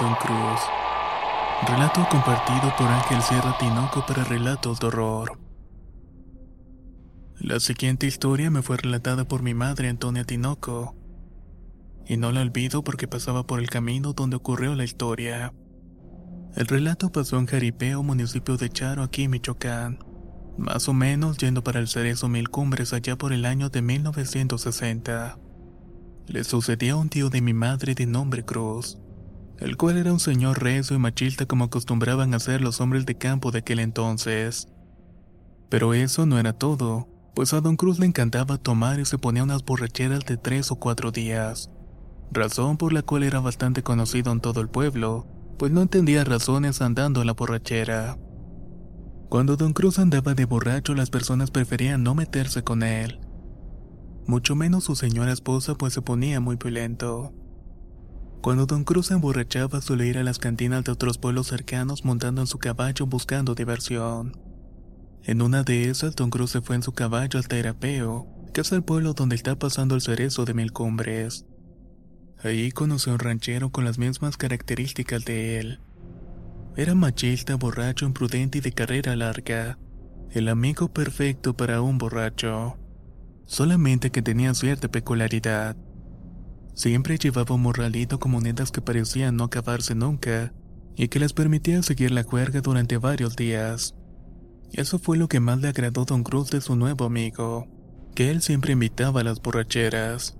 Don Cruz. Relato compartido por Ángel Sierra Tinoco para relatos de horror. La siguiente historia me fue relatada por mi madre Antonia Tinoco. Y no la olvido porque pasaba por el camino donde ocurrió la historia. El relato pasó en Jaripeo, municipio de Charo, aquí en Michoacán. Más o menos yendo para el Cerezo Mil Cumbres allá por el año de 1960. Le sucedió a un tío de mi madre de nombre Cruz el cual era un señor rezo y machista como acostumbraban a los hombres de campo de aquel entonces. Pero eso no era todo, pues a Don Cruz le encantaba tomar y se ponía unas borracheras de tres o cuatro días, razón por la cual era bastante conocido en todo el pueblo, pues no entendía razones andando en la borrachera. Cuando Don Cruz andaba de borracho las personas preferían no meterse con él, mucho menos su señora esposa pues se ponía muy violento. Cuando Don Cruz se emborrachaba solía ir a las cantinas de otros pueblos cercanos montando en su caballo buscando diversión. En una de esas, Don Cruz se fue en su caballo al Terapeo, que es el pueblo donde está pasando el cerezo de mil cumbres. Allí conoció a un ranchero con las mismas características de él. Era machista, borracho, imprudente y de carrera larga. El amigo perfecto para un borracho. Solamente que tenía cierta peculiaridad. Siempre llevaba un morralito con monedas que parecían no acabarse nunca y que les permitía seguir la juerga durante varios días. Eso fue lo que más le agradó a Don Cruz de su nuevo amigo, que él siempre invitaba a las borracheras.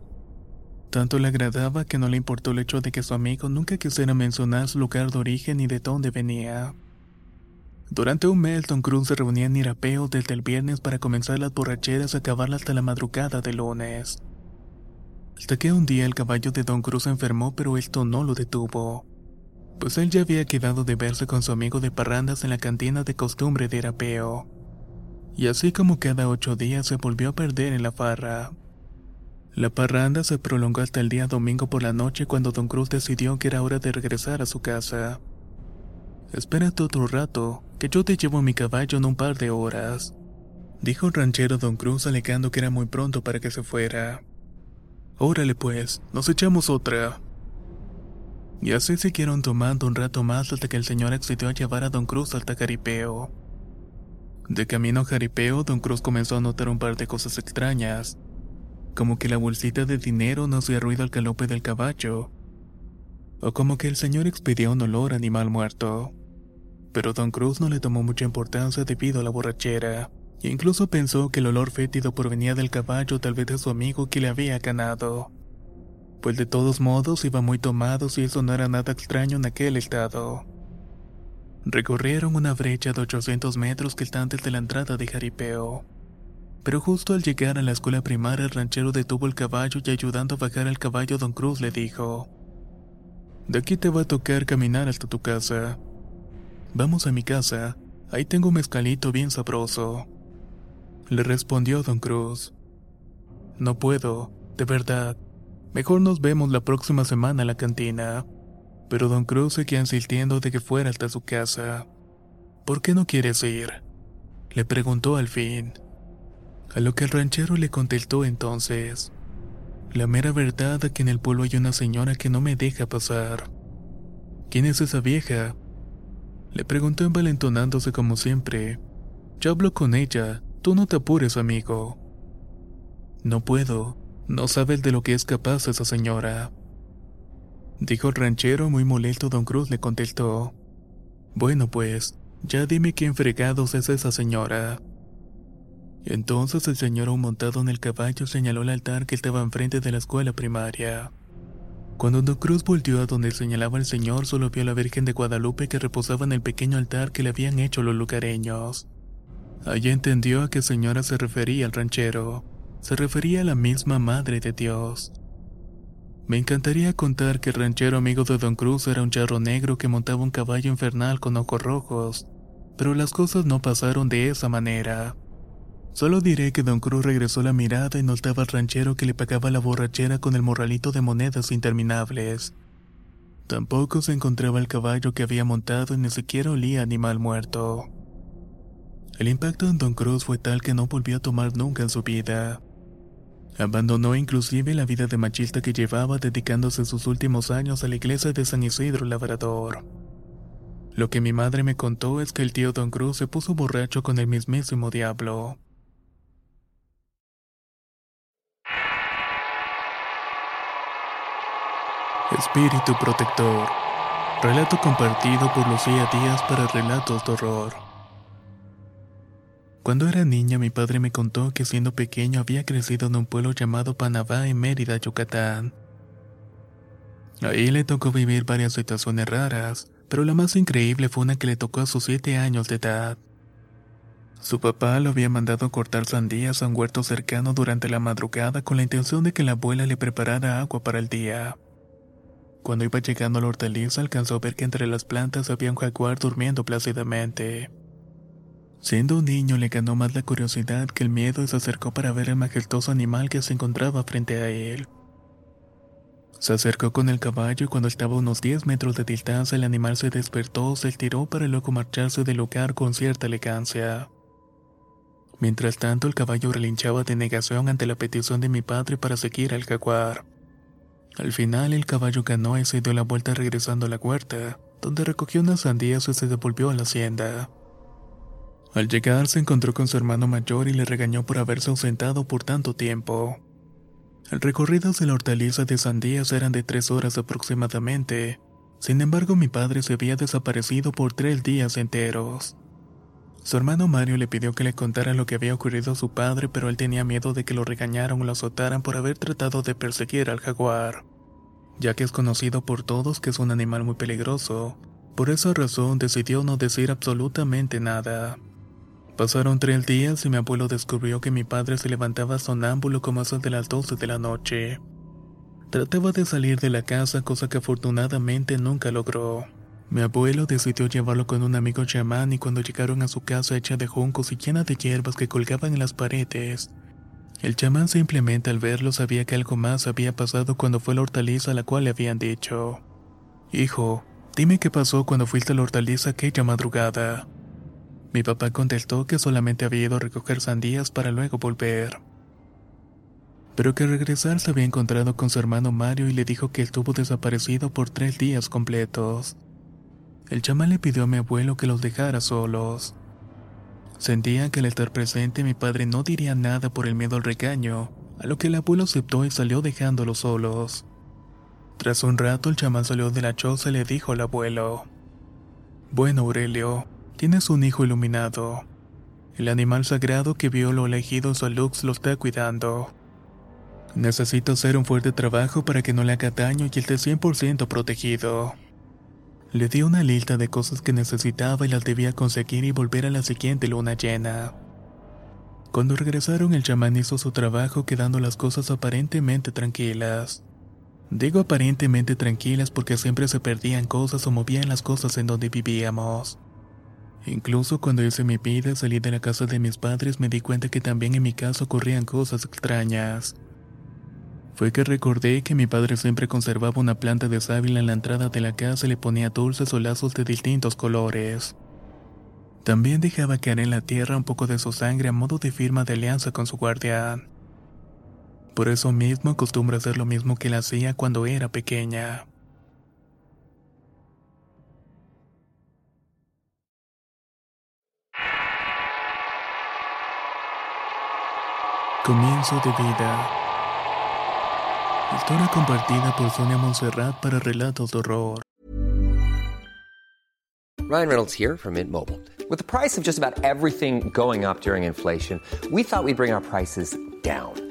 Tanto le agradaba que no le importó el hecho de que su amigo nunca quisiera mencionar su lugar de origen ni de dónde venía. Durante un mes, Don Cruz se reunía en Irapeo desde el viernes para comenzar las borracheras y acabarlas hasta la madrugada del lunes. Hasta que un día el caballo de Don Cruz enfermó, pero esto no lo detuvo. Pues él ya había quedado de verse con su amigo de parrandas en la cantina de costumbre de Irapeo. Y así como cada ocho días se volvió a perder en la farra. La parranda se prolongó hasta el día domingo por la noche cuando Don Cruz decidió que era hora de regresar a su casa. Espérate otro rato, que yo te llevo mi caballo en un par de horas, dijo el ranchero Don Cruz alegando que era muy pronto para que se fuera. Órale pues, nos echamos otra. Y así siguieron tomando un rato más hasta que el señor accedió a llevar a Don Cruz al Jaripeo. De camino a Jaripeo, Don Cruz comenzó a notar un par de cosas extrañas, como que la bolsita de dinero no hacía ruido al galope del caballo, o como que el señor expedía un olor a animal muerto. Pero Don Cruz no le tomó mucha importancia debido a la borrachera. Incluso pensó que el olor fétido provenía del caballo tal vez de su amigo que le había ganado. Pues de todos modos iba muy tomado y eso no era nada extraño en aquel estado. Recorrieron una brecha de 800 metros que está antes de la entrada de Jaripeo. Pero justo al llegar a la escuela primaria el ranchero detuvo el caballo y ayudando a bajar al caballo Don Cruz le dijo, De aquí te va a tocar caminar hasta tu casa. Vamos a mi casa, ahí tengo un mezcalito bien sabroso. Le respondió Don Cruz. No puedo, de verdad. Mejor nos vemos la próxima semana en la cantina. Pero Don Cruz seguía insistiendo de que fuera hasta su casa. ¿Por qué no quieres ir? Le preguntó al fin. A lo que el ranchero le contestó entonces. La mera verdad es que en el pueblo hay una señora que no me deja pasar. ¿Quién es esa vieja? Le preguntó envalentonándose como siempre. Yo hablo con ella, Tú no te apures, amigo. No puedo. No sabes de lo que es capaz esa señora. Dijo el ranchero muy molesto, don Cruz le contestó. Bueno pues, ya dime quién fregados es esa señora. Entonces el señor montado en el caballo señaló el altar que estaba enfrente de la escuela primaria. Cuando Don Cruz volvió a donde señalaba el señor, solo vio a la Virgen de Guadalupe que reposaba en el pequeño altar que le habían hecho los lugareños. Allí entendió a qué señora se refería el ranchero. Se refería a la misma Madre de Dios. Me encantaría contar que el ranchero amigo de Don Cruz era un charro negro que montaba un caballo infernal con ojos rojos, pero las cosas no pasaron de esa manera. Solo diré que Don Cruz regresó la mirada y notaba al ranchero que le pagaba la borrachera con el morralito de monedas interminables. Tampoco se encontraba el caballo que había montado y ni siquiera olía animal muerto. El impacto en Don Cruz fue tal que no volvió a tomar nunca en su vida. Abandonó inclusive la vida de machista que llevaba dedicándose sus últimos años a la iglesia de San Isidro Labrador. Lo que mi madre me contó es que el tío Don Cruz se puso borracho con el mismísimo diablo. Espíritu Protector. Relato compartido por Lucía Díaz para Relatos de Horror. Cuando era niña mi padre me contó que siendo pequeño había crecido en un pueblo llamado Panabá en Mérida, Yucatán. Ahí le tocó vivir varias situaciones raras, pero la más increíble fue una que le tocó a sus siete años de edad. Su papá lo había mandado cortar sandías a un huerto cercano durante la madrugada con la intención de que la abuela le preparara agua para el día. Cuando iba llegando a la hortaliza alcanzó a ver que entre las plantas había un jaguar durmiendo plácidamente. Siendo un niño le ganó más la curiosidad que el miedo y se acercó para ver el majestuoso animal que se encontraba frente a él. Se acercó con el caballo y cuando estaba a unos 10 metros de distancia el animal se despertó, se estiró para luego marcharse del lugar con cierta elegancia. Mientras tanto el caballo relinchaba de negación ante la petición de mi padre para seguir al jaguar. Al final el caballo ganó y se dio la vuelta regresando a la huerta, donde recogió unas sandías y se devolvió a la hacienda. Al llegar se encontró con su hermano mayor y le regañó por haberse ausentado por tanto tiempo. El recorrido de la hortaliza de sandías eran de tres horas aproximadamente, sin embargo mi padre se había desaparecido por tres días enteros. Su hermano Mario le pidió que le contara lo que había ocurrido a su padre, pero él tenía miedo de que lo regañaran o lo azotaran por haber tratado de perseguir al jaguar, ya que es conocido por todos que es un animal muy peligroso. Por esa razón decidió no decir absolutamente nada. Pasaron tres días y mi abuelo descubrió que mi padre se levantaba sonámbulo como eso de las 12 de la noche. Trataba de salir de la casa, cosa que afortunadamente nunca logró. Mi abuelo decidió llevarlo con un amigo chamán y cuando llegaron a su casa hecha de juncos y llena de hierbas que colgaban en las paredes, el chamán simplemente al verlo sabía que algo más había pasado cuando fue a la hortaliza a la cual le habían dicho, Hijo, dime qué pasó cuando fuiste a la hortaliza aquella madrugada. Mi papá contestó que solamente había ido a recoger sandías para luego volver. Pero que al regresar se había encontrado con su hermano Mario y le dijo que estuvo desaparecido por tres días completos. El chamán le pidió a mi abuelo que los dejara solos. Sentía que al estar presente mi padre no diría nada por el miedo al regaño, a lo que el abuelo aceptó y salió dejándolos solos. Tras un rato el chamán salió de la choza y le dijo al abuelo, Bueno Aurelio, tienes un hijo iluminado. El animal sagrado que vio lo elegido su Lux lo está cuidando. Necesito hacer un fuerte trabajo para que no le haga daño y esté 100% protegido. Le di una lista de cosas que necesitaba y las debía conseguir y volver a la siguiente luna llena. Cuando regresaron el chamán hizo su trabajo quedando las cosas aparentemente tranquilas. Digo aparentemente tranquilas porque siempre se perdían cosas o movían las cosas en donde vivíamos. Incluso cuando hice mi vida y salí de la casa de mis padres me di cuenta que también en mi casa ocurrían cosas extrañas fue que recordé que mi padre siempre conservaba una planta de sábila en la entrada de la casa y le ponía dulces o lazos de distintos colores. También dejaba caer en la tierra un poco de su sangre a modo de firma de alianza con su guardián. Por eso mismo acostumbro hacer lo mismo que él hacía cuando era pequeña. Comienzo de vida. Historia compartida por Sonia para relatos de horror. Ryan Reynolds here from Mint Mobile. With the price of just about everything going up during inflation, we thought we'd bring our prices down.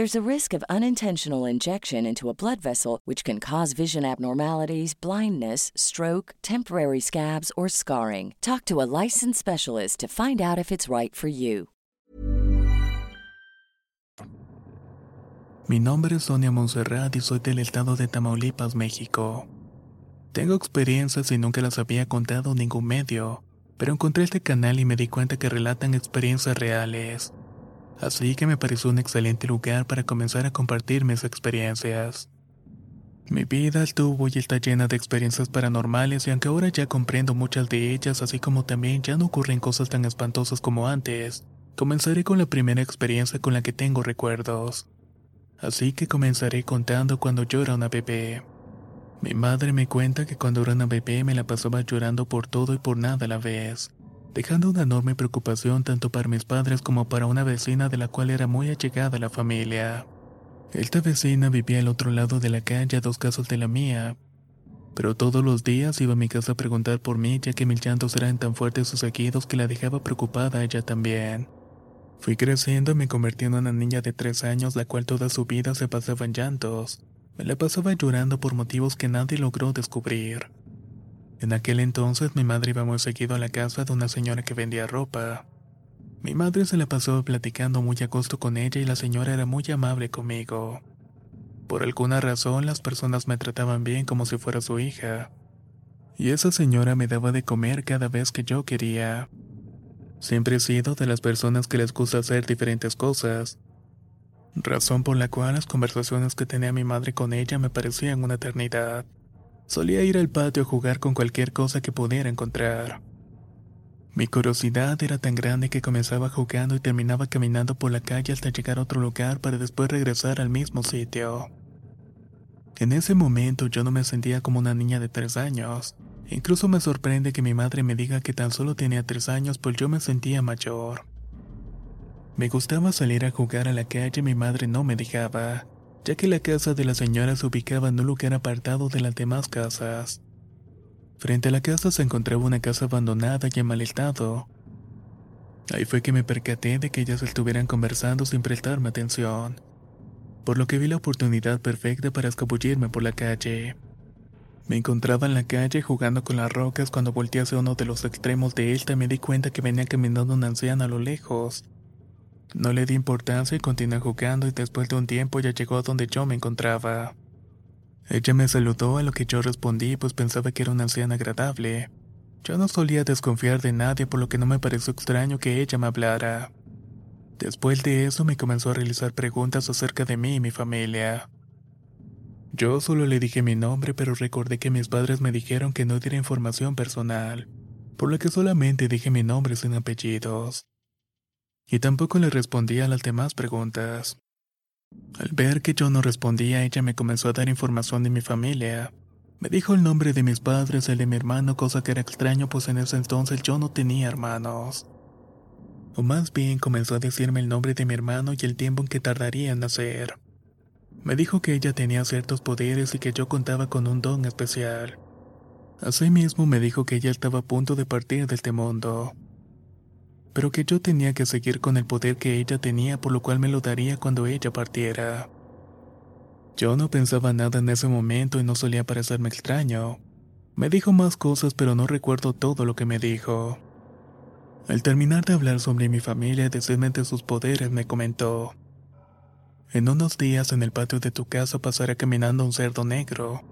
There's a risk of unintentional injection into a blood vessel, which can cause vision abnormalities, blindness, stroke, temporary scabs, or scarring. Talk to a licensed specialist to find out if it's right for you. Mi nombre es Sonia Monserrat y soy del estado de Tamaulipas, México. Tengo experiencias y nunca las había contado en ningún medio, pero encontré este canal y me di cuenta que relatan experiencias reales. Así que me pareció un excelente lugar para comenzar a compartir mis experiencias. Mi vida estuvo y está llena de experiencias paranormales y aunque ahora ya comprendo muchas de ellas, así como también ya no ocurren cosas tan espantosas como antes, comenzaré con la primera experiencia con la que tengo recuerdos. Así que comenzaré contando cuando yo era una bebé. Mi madre me cuenta que cuando era una bebé me la pasaba llorando por todo y por nada a la vez, dejando una enorme preocupación tanto para mis padres como para una vecina de la cual era muy allegada la familia. Esta vecina vivía al otro lado de la calle a dos casas de la mía, pero todos los días iba a mi casa a preguntar por mí ya que mis llantos eran tan fuertes y seguidos que la dejaba preocupada ella también. Fui creciendo y me convertí en una niña de tres años la cual toda su vida se pasaba en llantos. Me la pasaba llorando por motivos que nadie logró descubrir. En aquel entonces mi madre iba muy seguido a la casa de una señora que vendía ropa. Mi madre se la pasó platicando muy a gusto con ella y la señora era muy amable conmigo. Por alguna razón las personas me trataban bien como si fuera su hija. Y esa señora me daba de comer cada vez que yo quería. Siempre he sido de las personas que les gusta hacer diferentes cosas, razón por la cual las conversaciones que tenía mi madre con ella me parecían una eternidad. Solía ir al patio a jugar con cualquier cosa que pudiera encontrar. Mi curiosidad era tan grande que comenzaba jugando y terminaba caminando por la calle hasta llegar a otro lugar para después regresar al mismo sitio. En ese momento yo no me sentía como una niña de tres años. Incluso me sorprende que mi madre me diga que tan solo tenía tres años, pues yo me sentía mayor. Me gustaba salir a jugar a la calle y mi madre no me dejaba, ya que la casa de la señora se ubicaba en un lugar apartado de las demás casas. Frente a la casa se encontraba una casa abandonada y en mal estado. Ahí fue que me percaté de que ellas estuvieran conversando sin prestarme atención, por lo que vi la oportunidad perfecta para escabullirme por la calle. Me encontraba en la calle jugando con las rocas cuando volteé hacia uno de los extremos de esta y me di cuenta que venía caminando una anciana a lo lejos. No le di importancia y continué jugando y después de un tiempo ya llegó a donde yo me encontraba. Ella me saludó a lo que yo respondí pues pensaba que era una anciana agradable. Yo no solía desconfiar de nadie por lo que no me pareció extraño que ella me hablara. Después de eso me comenzó a realizar preguntas acerca de mí y mi familia. Yo solo le dije mi nombre pero recordé que mis padres me dijeron que no diera información personal, por lo que solamente dije mi nombre sin apellidos. Y tampoco le respondí a las demás preguntas. Al ver que yo no respondía, ella me comenzó a dar información de mi familia. Me dijo el nombre de mis padres, el de mi hermano, cosa que era extraño pues en ese entonces yo no tenía hermanos. O más bien comenzó a decirme el nombre de mi hermano y el tiempo en que tardaría en nacer. Me dijo que ella tenía ciertos poderes y que yo contaba con un don especial. Asimismo me dijo que ella estaba a punto de partir de este mundo. Pero que yo tenía que seguir con el poder que ella tenía, por lo cual me lo daría cuando ella partiera. Yo no pensaba nada en ese momento y no solía parecerme extraño. Me dijo más cosas, pero no recuerdo todo lo que me dijo. Al terminar de hablar sobre mi familia y decirme de sus poderes, me comentó: En unos días en el patio de tu casa pasará caminando un cerdo negro.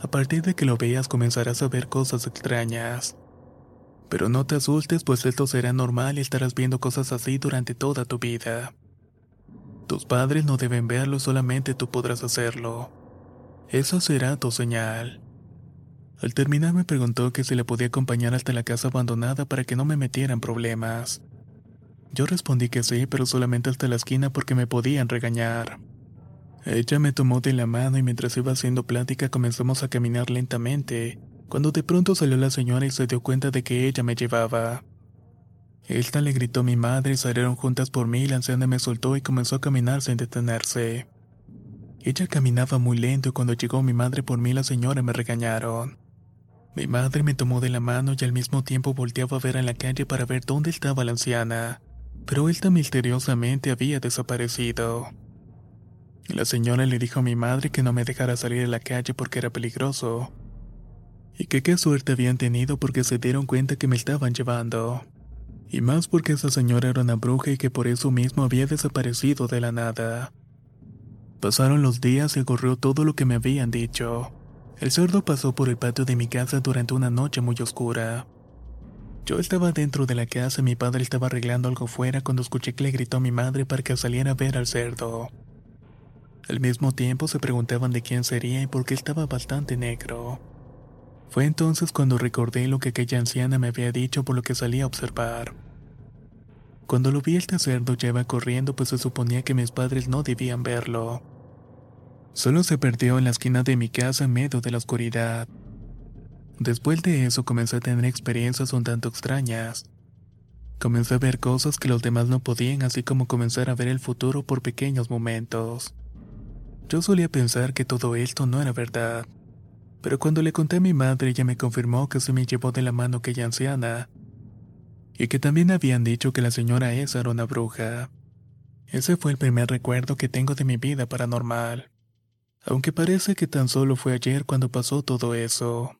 A partir de que lo veas comenzarás a ver cosas extrañas. Pero no te asustes, pues esto será normal y estarás viendo cosas así durante toda tu vida. Tus padres no deben verlo, solamente tú podrás hacerlo. Esa será tu señal. Al terminar me preguntó que si le podía acompañar hasta la casa abandonada para que no me metiera en problemas. Yo respondí que sí, pero solamente hasta la esquina porque me podían regañar. Ella me tomó de la mano y mientras iba haciendo plática comenzamos a caminar lentamente, cuando de pronto salió la señora y se dio cuenta de que ella me llevaba. Esta le gritó a mi madre y salieron juntas por mí y la anciana me soltó y comenzó a caminar sin detenerse. Ella caminaba muy lento y cuando llegó mi madre por mí la señora me regañaron. Mi madre me tomó de la mano y al mismo tiempo volteaba a ver en la calle para ver dónde estaba la anciana, pero esta misteriosamente había desaparecido. La señora le dijo a mi madre que no me dejara salir a la calle porque era peligroso, y que qué suerte habían tenido porque se dieron cuenta que me estaban llevando. Y más porque esa señora era una bruja y que por eso mismo había desaparecido de la nada. Pasaron los días y ocurrió todo lo que me habían dicho. El cerdo pasó por el patio de mi casa durante una noche muy oscura. Yo estaba dentro de la casa y mi padre estaba arreglando algo fuera cuando escuché que le gritó a mi madre para que saliera a ver al cerdo. Al mismo tiempo se preguntaban de quién sería y por qué estaba bastante negro. Fue entonces cuando recordé lo que aquella anciana me había dicho por lo que salí a observar. Cuando lo vi este cerdo lleva corriendo pues se suponía que mis padres no debían verlo. Solo se perdió en la esquina de mi casa en medio de la oscuridad. Después de eso comencé a tener experiencias un tanto extrañas. Comencé a ver cosas que los demás no podían, así como comenzar a ver el futuro por pequeños momentos. Yo solía pensar que todo esto no era verdad. Pero cuando le conté a mi madre, ella me confirmó que se me llevó de la mano aquella anciana, y que también habían dicho que la señora esa era una bruja. Ese fue el primer recuerdo que tengo de mi vida paranormal, aunque parece que tan solo fue ayer cuando pasó todo eso.